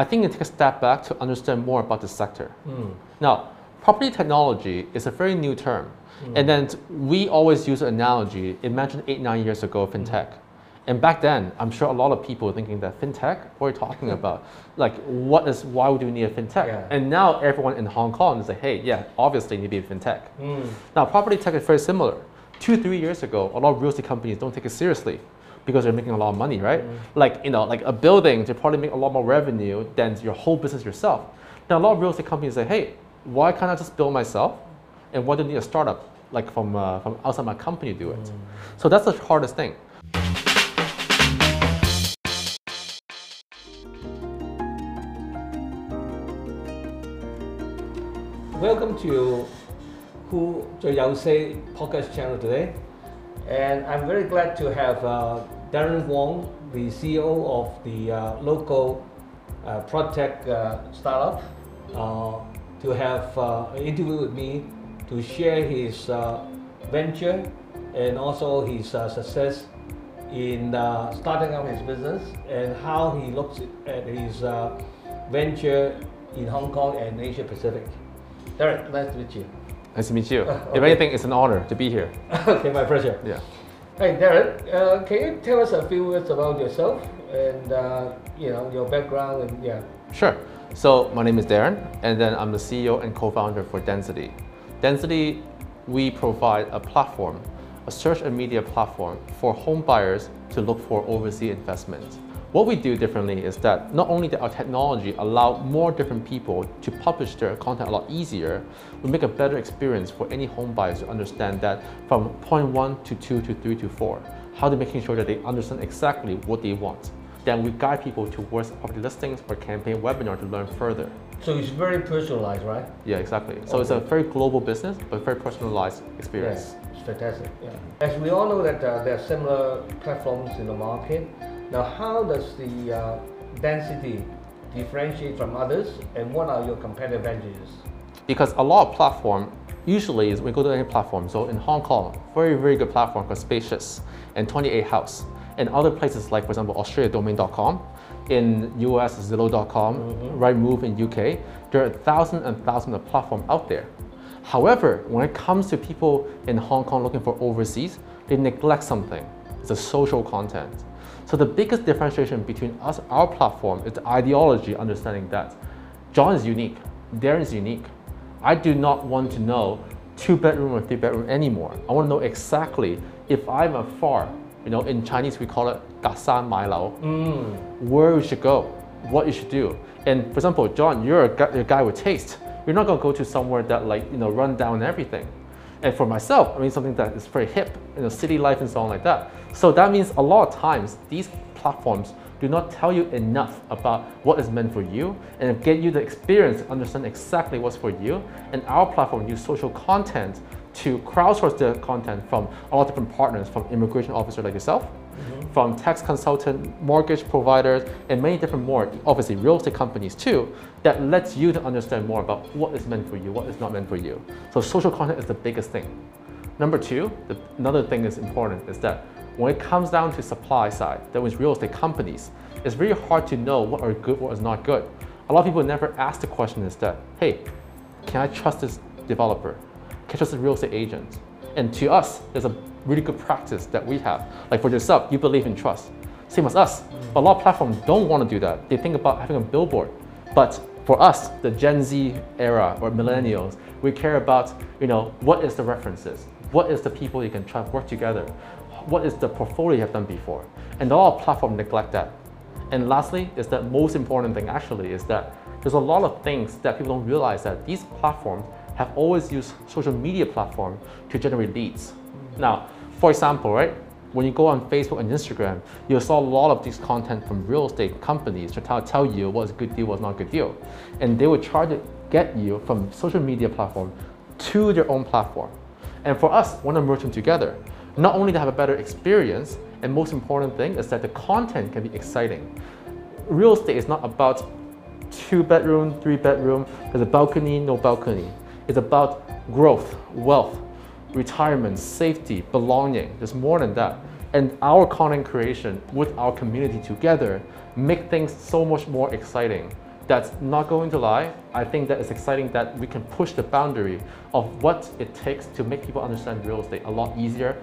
I think it takes a step back to understand more about the sector. Mm. Now, property technology is a very new term. Mm. And then we always use an analogy. Imagine eight, nine years ago, fintech. And back then, I'm sure a lot of people were thinking that fintech, what are you talking about? Like, what is, why would you need a fintech? Yeah. And now everyone in Hong Kong is like, hey, yeah, obviously you need to be a fintech. Mm. Now, property tech is very similar. Two, three years ago, a lot of real estate companies don't take it seriously because they're making a lot of money, right? Like, you know, like a building, they probably make a lot more revenue than your whole business yourself. Now, a lot of real estate companies say, hey, why can't I just build myself? And why do I need a startup like from, uh, from outside my company to do it? So that's the hardest thing. Welcome to Hu 最有 Say podcast channel today. And I'm very glad to have uh, Darren Wong, the CEO of the uh, local uh, uh, startup, uh, to have uh, an interview with me to share his uh, venture and also his success in starting up his business and how he looks at his venture in Hong Kong and Asia Pacific. Derek, nice to meet you. Nice to meet you. If anything, it's an honor to be here. okay, my pleasure. Yeah. Hey, Derek, uh, can you tell us a few words about yourself and uh, you know your background and yeah. Sure. So my name is Darren, and then I'm the CEO and co-founder for Density. Density, we provide a platform, a search and media platform for home buyers to look for overseas investments. What we do differently is that not only that our technology allow more different people to publish their content a lot easier, we make a better experience for any home buyers to understand that from point one to two to three to four, how to making sure that they understand exactly what they want. Then we guide people towards property listings or campaign webinar to learn further. So it's very personalized, right? Yeah, exactly. So it's a very global business, but very personalized experience. Yes, it's fantastic. Yeah. As we all know that uh, there are similar platforms in the market. Now, how does the uh, density differentiate from others, and what are your competitive advantages? Because a lot of platform, usually is we go to any platform. So in Hong Kong, very, very good platform called Spacious and 28 House. And other places like, for example, AustraliaDomain.com, in US, Zillow.com, Rightmove in UK, there are thousands and thousands of platforms out there. However, when it comes to people in Hong Kong looking for overseas, they neglect something. It's the social content. So the biggest differentiation between us, our platform, is the ideology, understanding that John is unique, Darren is unique. I do not want to know two bedroom or three bedroom anymore. I want to know exactly if I'm afar, you know, in Chinese we call it gasan mai lao, mm. where you should go, what you should do. And for example, John, you're a guy with taste. You're not gonna go to somewhere that like, you know, run down everything. And for myself, I mean something that is very hip, you know, city life and so on like that. So that means a lot of times these platforms do not tell you enough about what is meant for you and get you the experience to understand exactly what's for you. And our platform use social content to crowdsource the content from a lot of different partners, from immigration officer like yourself, from tax consultant, mortgage providers, and many different more, obviously real estate companies too, that lets you to understand more about what is meant for you, what is not meant for you. So social content is the biggest thing. Number two, the, another thing is important is that when it comes down to supply side, that means real estate companies, it's very hard to know what are good, what is not good. A lot of people never ask the question is that, hey, can I trust this developer? Can I trust this real estate agent? And to us, there's a really good practice that we have. Like for yourself, you believe in trust. Same as us. But a lot of platforms don't want to do that. They think about having a billboard. But for us, the Gen Z era or millennials, we care about, you know, what is the references? What is the people you can try to work together? What is the portfolio you have done before? And a lot of platforms neglect that. And lastly, is the most important thing actually is that there's a lot of things that people don't realize that these platforms have always used social media platform to generate leads. Now, for example, right, when you go on Facebook and Instagram, you saw a lot of these content from real estate companies to tell, tell you what's a good deal, what's not a good deal. And they would try to get you from social media platform to their own platform. And for us, want to merge them together. Not only to have a better experience, and most important thing is that the content can be exciting. Real estate is not about two bedroom, three bedroom, there's a balcony, no balcony. It's about growth, wealth, retirement, safety, belonging. There's more than that. And our content creation with our community together make things so much more exciting. that's not going to lie. I think that it's exciting that we can push the boundary of what it takes to make people understand real estate a lot easier,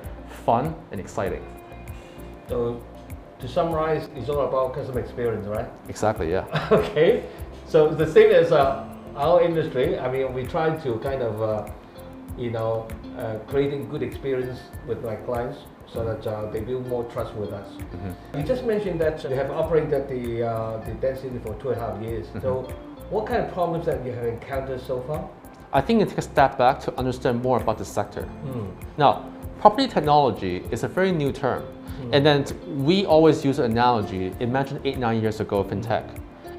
fun, and exciting. So to summarize, it's all about customer experience, right? Exactly, yeah. okay. So the same as uh, our industry, I mean, we try to kind of, uh, you know, uh, creating good experience with my clients so that uh, they build more trust with us. Mm-hmm. You just mentioned that you have operated the uh, the density for two and a half years. Mm-hmm. So, what kind of problems that you have encountered so far? I think it takes a step back to understand more about the sector. Mm. Now, property technology is a very new term. And then we always use an analogy. Imagine eight, nine years ago, fintech.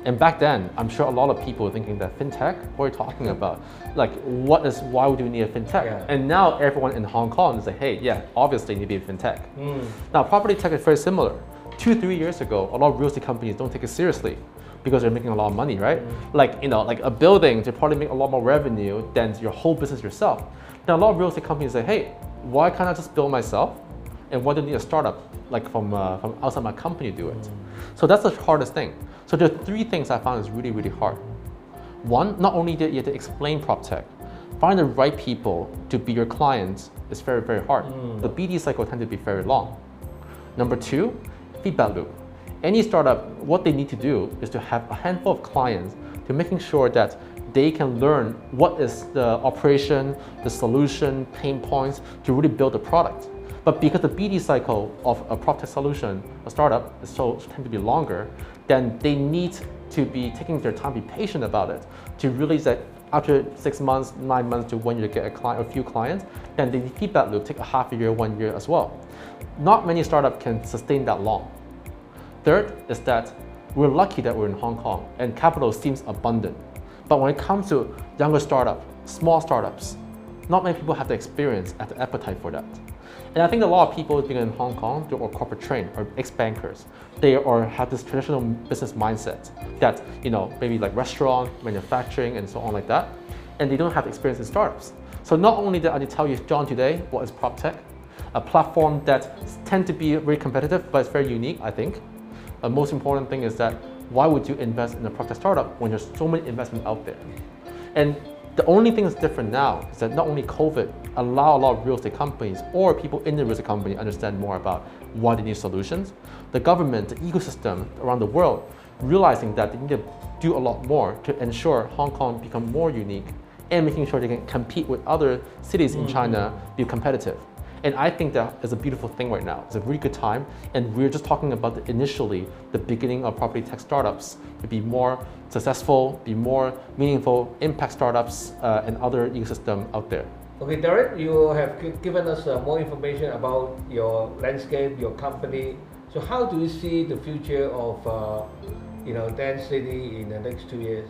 And back then, I'm sure a lot of people were thinking that fintech, what are you talking about? Like, what is, why would you need a fintech? Yeah. And now everyone in Hong Kong is like, hey, yeah, obviously you need to be a fintech. Mm. Now, property tech is very similar. Two, three years ago, a lot of real estate companies don't take it seriously because they're making a lot of money, right? Like, you know, like a building, they probably make a lot more revenue than your whole business yourself. Now, a lot of real estate companies say, hey, why can't I just build myself? And why do I need a startup like from, uh, from outside my company to do it? So that's the hardest thing. So there are three things I found is really, really hard. One, not only did you have to explain prop tech, find the right people to be your clients is very, very hard. Mm. The BD cycle tend to be very long. Number two, feedback loop. Any startup, what they need to do is to have a handful of clients to making sure that they can learn what is the operation, the solution, pain points to really build the product. But because the BD cycle of a prop tech solution, a startup, is so tend to be longer, then they need to be taking their time, be patient about it, to realize that after six months, nine months to one year to get a client, a few clients, then they keep that loop take a half a year, one year as well. Not many startups can sustain that long. Third is that we're lucky that we're in Hong Kong and capital seems abundant. But when it comes to younger startup, small startups, not many people have the experience and the appetite for that. And I think a lot of people being in Hong Kong, or corporate trained or ex-bankers. They or have this traditional business mindset that, you know, maybe like restaurant, manufacturing, and so on like that. And they don't have experience in startups. So not only did I tell you, John, today, what is prop tech, a platform that tend to be very competitive, but it's very unique, I think. The most important thing is that why would you invest in a prop tech startup when there's so many investment out there? And the only thing that's different now is that not only COVID allow a lot of real estate companies or people in the real estate company understand more about why they need solutions. The government, the ecosystem around the world, realizing that they need to do a lot more to ensure Hong Kong become more unique and making sure they can compete with other cities in mm-hmm. China, be competitive. And I think that is a beautiful thing right now. It's a really good time. And we're just talking about the, initially the beginning of property tech startups to be more successful, be more meaningful, impact startups uh, and other ecosystem out there. Okay, Derek, you have given us uh, more information about your landscape, your company. So, how do you see the future of, uh, you know, density in the next two years?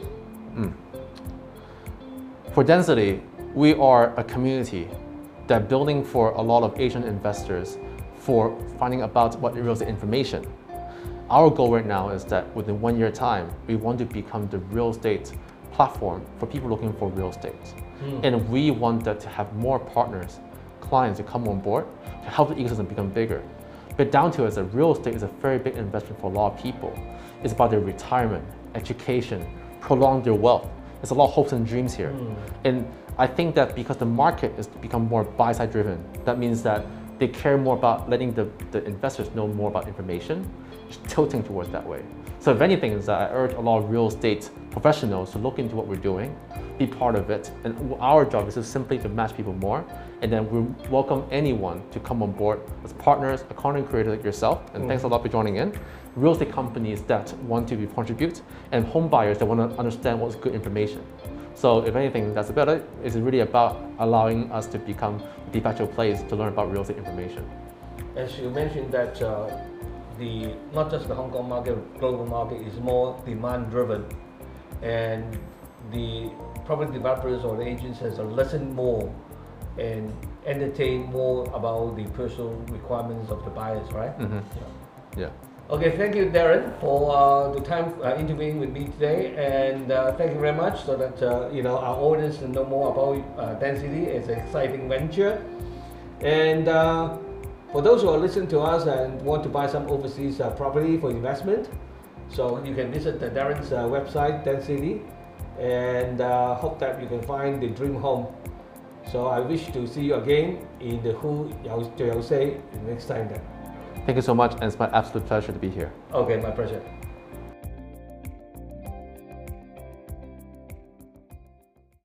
For density, we are a community that building for a lot of Asian investors for finding about what real estate information. Our goal right now is that within one year time, we want to become the real estate platform for people looking for real estate. Hmm. And we want that to have more partners, clients to come on board to help the ecosystem become bigger. But down to it, as a real estate is a very big investment for a lot of people. It's about their retirement, education, prolong their wealth. There's a lot of hopes and dreams here. Hmm. And I think that because the market has become more buy side driven, that means that they care more about letting the, the investors know more about information, tilting towards that way. So if anything, is that I urge a lot of real estate professionals to look into what we're doing, be part of it, and our job is just simply to match people more, and then we welcome anyone to come on board as partners, a content creator like yourself, and thanks a lot for joining in. Real estate companies that want to contribute, and home buyers that want to understand what's good information. So if anything, that's about it. It's really about allowing us to become a de facto place to learn about real estate information. As you mentioned that uh, the not just the Hong Kong market, global market is more demand driven, and the property developers or the agents has to listen more and entertain more about the personal requirements of the buyers, right? Mhm. Yeah. Yeah. Okay, thank you, Darren, for uh, the time uh, interviewing with me today, and uh, thank you very much. So that uh, you know our audience know more about uh, density. It's an exciting venture, and uh, for those who are listening to us and want to buy some overseas property for investment, so you can visit the Darren's website, Density, and hope that you can find the dream home. So I wish to see you again in the Hu Yao Say next time. Then. Thank you so much, and it's my absolute pleasure to be here. Okay, my pleasure.